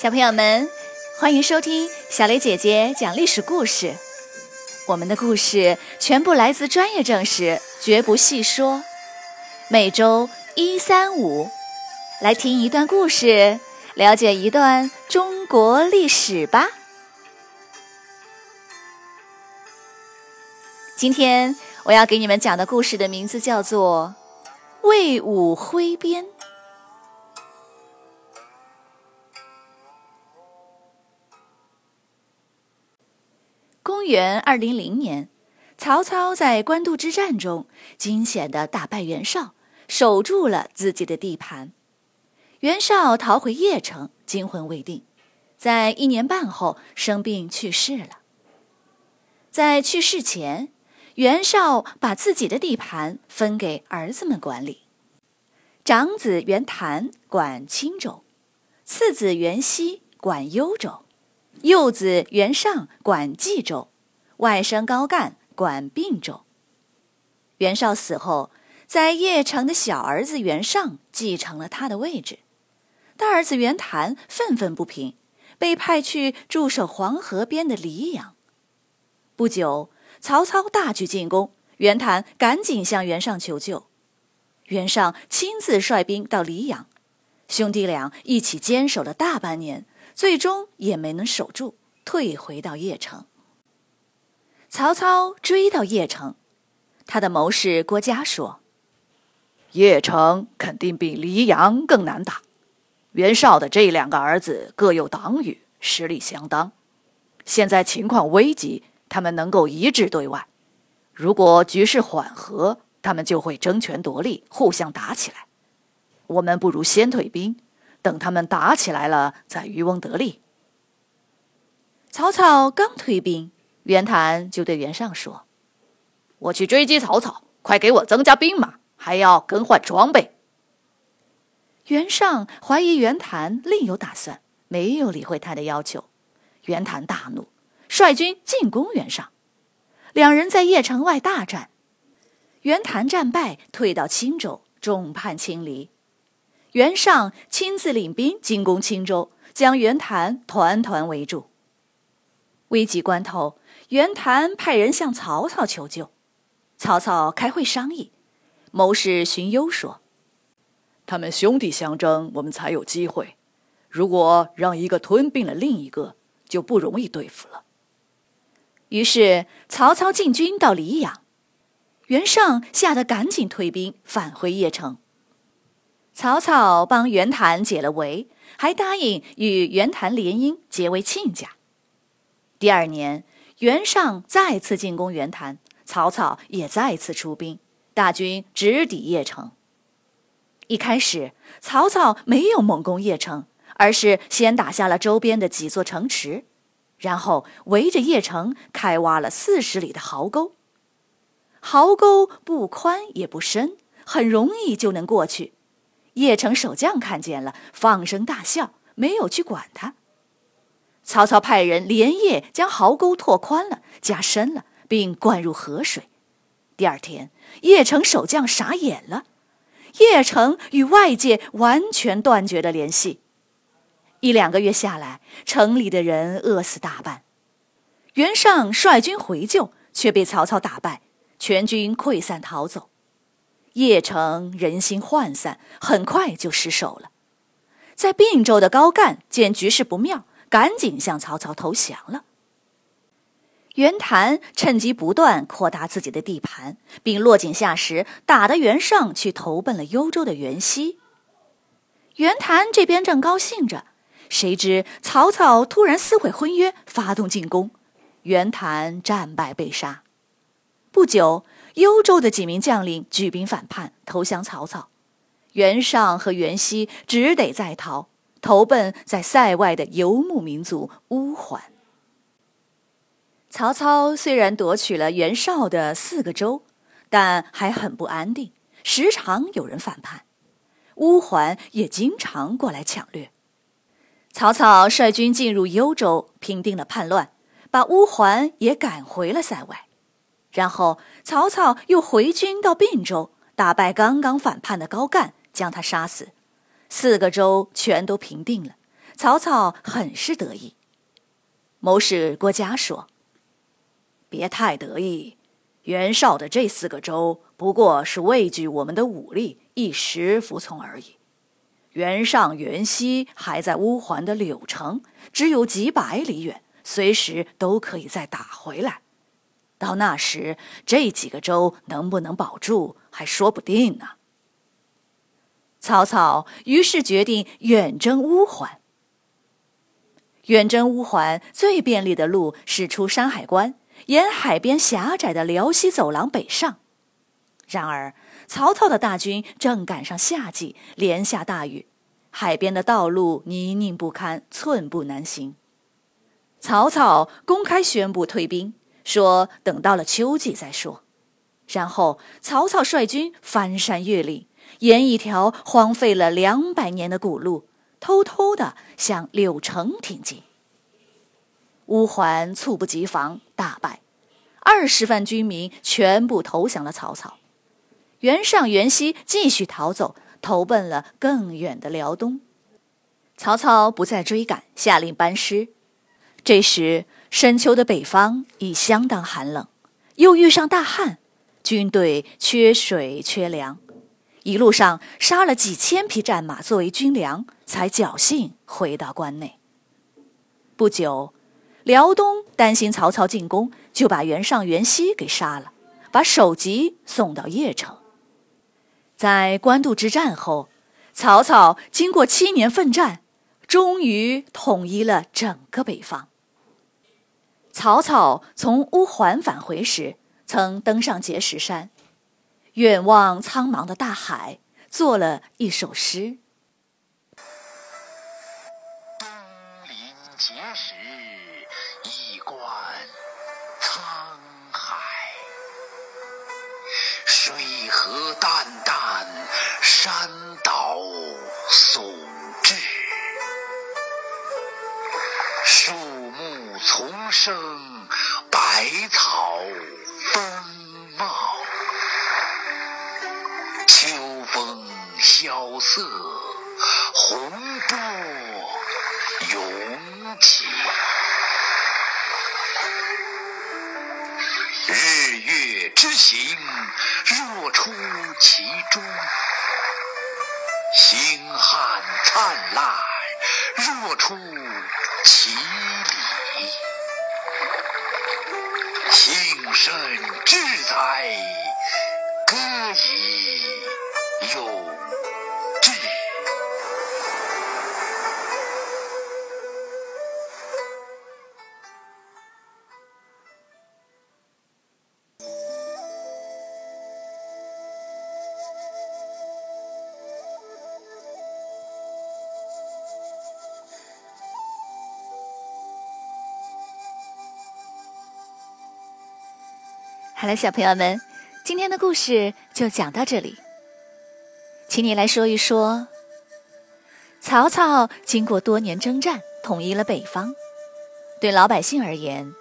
小朋友们，欢迎收听小雷姐姐讲历史故事。我们的故事全部来自专业正史，绝不细说。每周一、三、五，来听一段故事，了解一段中国历史吧。今天我要给你们讲的故事的名字叫做《魏武挥鞭》。元二零零年，曹操在官渡之战中惊险地打败袁绍，守住了自己的地盘。袁绍逃回邺城，惊魂未定，在一年半后生病去世了。在去世前，袁绍把自己的地盘分给儿子们管理，长子袁谭管青州，次子袁熙管幽州。幼子袁尚管冀州，外甥高干管并州。袁绍死后，在邺城的小儿子袁尚继承了他的位置。大儿子袁谭愤愤不平，被派去驻守黄河边的黎阳。不久，曹操大举进攻，袁谭赶紧向袁尚求救。袁尚亲自率兵到黎阳，兄弟俩一起坚守了大半年。最终也没能守住，退回到邺城。曹操追到邺城，他的谋士郭嘉说：“邺城肯定比黎阳更难打。袁绍的这两个儿子各有党羽，实力相当。现在情况危急，他们能够一致对外。如果局势缓和，他们就会争权夺利，互相打起来。我们不如先退兵。”等他们打起来了，再渔翁得利。曹操刚退兵，袁谭就对袁尚说：“我去追击曹操，快给我增加兵马，还要更换装备。”袁尚怀疑袁谭另有打算，没有理会他的要求。袁谭大怒，率军进攻袁尚。两人在邺城外大战，袁谭战败，退到青州，众叛亲离。袁尚亲自领兵进攻青州，将袁谭团团围住。危急关头，袁谭派人向曹操求救。曹操开会商议，谋士荀攸说：“他们兄弟相争，我们才有机会。如果让一个吞并了另一个，就不容易对付了。”于是曹操进军到黎阳，袁尚吓得赶紧退兵返回邺城。曹操帮袁谭解了围，还答应与袁谭联姻，结为亲家。第二年，袁尚再次进攻袁谭，曹操也再次出兵，大军直抵邺城。一开始，曹操没有猛攻邺城，而是先打下了周边的几座城池，然后围着邺城开挖了四十里的壕沟。壕沟不宽也不深，很容易就能过去。邺城守将看见了，放声大笑，没有去管他。曹操派人连夜将壕沟拓宽了，加深了，并灌入河水。第二天，邺城守将傻眼了，邺城与外界完全断绝了联系。一两个月下来，城里的人饿死大半。袁尚率军回救，却被曹操打败，全军溃散逃走。邺城人心涣散，很快就失守了。在并州的高干见局势不妙，赶紧向曹操投降了。袁谭趁机不断扩大自己的地盘，并落井下石，打得袁尚去投奔了幽州的袁熙。袁谭这边正高兴着，谁知曹操突然撕毁婚约，发动进攻，袁谭战败被杀。不久。幽州的几名将领举兵反叛，投降曹操。袁尚和袁熙只得再逃，投奔在塞外的游牧民族乌桓。曹操虽然夺取了袁绍的四个州，但还很不安定，时常有人反叛。乌桓也经常过来抢掠。曹操率军进入幽州，平定了叛乱，把乌桓也赶回了塞外。然后，曹操又回军到并州，打败刚刚反叛的高干，将他杀死。四个州全都平定了，曹操很是得意。谋士郭嘉说：“别太得意，袁绍的这四个州不过是畏惧我们的武力，一时服从而已。袁尚、袁熙还在乌桓的柳城，只有几百里远，随时都可以再打回来。到那时，这几个州能不能保住，还说不定呢。”曹操于是决定远征乌桓。远征乌桓最便利的路是出山海关，沿海边狭窄的辽西走廊北上。然而，曹操的大军正赶上夏季，连下大雨，海边的道路泥泞不堪，寸步难行。曹操公开宣布退兵，说等到了秋季再说。然后，曹操率军翻山越岭，沿一条荒废了两百年的古路。偷偷的向柳城挺进，乌桓猝不及防，大败，二十万军民全部投降了曹操。袁尚、袁熙继续逃走，投奔了更远的辽东。曹操不再追赶，下令班师。这时深秋的北方已相当寒冷，又遇上大旱，军队缺水缺粮。一路上杀了几千匹战马作为军粮，才侥幸回到关内。不久，辽东担心曹操进攻，就把袁尚、袁熙给杀了，把首级送到邺城。在官渡之战后，曹操经过七年奋战，终于统一了整个北方。曹操从乌桓返回时，曾登上碣石山。远望苍茫的大海，做了一首诗：东临碣石，一观沧海。水何澹澹，山岛竦峙。树木丛生，百草丰萧瑟，洪波涌起。日月之行，若出其中；星汉灿烂，若出其里。幸甚至哉，歌以。咏好了，小朋友们，今天的故事就讲到这里。请你来说一说，曹操经过多年征战，统一了北方。对老百姓而言，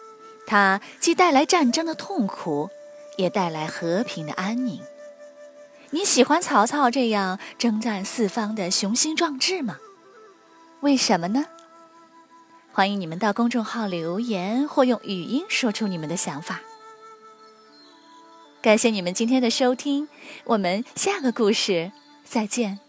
他既带来战争的痛苦，也带来和平的安宁。你喜欢曹操这样征战四方的雄心壮志吗？为什么呢？欢迎你们到公众号留言，或用语音说出你们的想法。感谢你们今天的收听，我们下个故事。再见。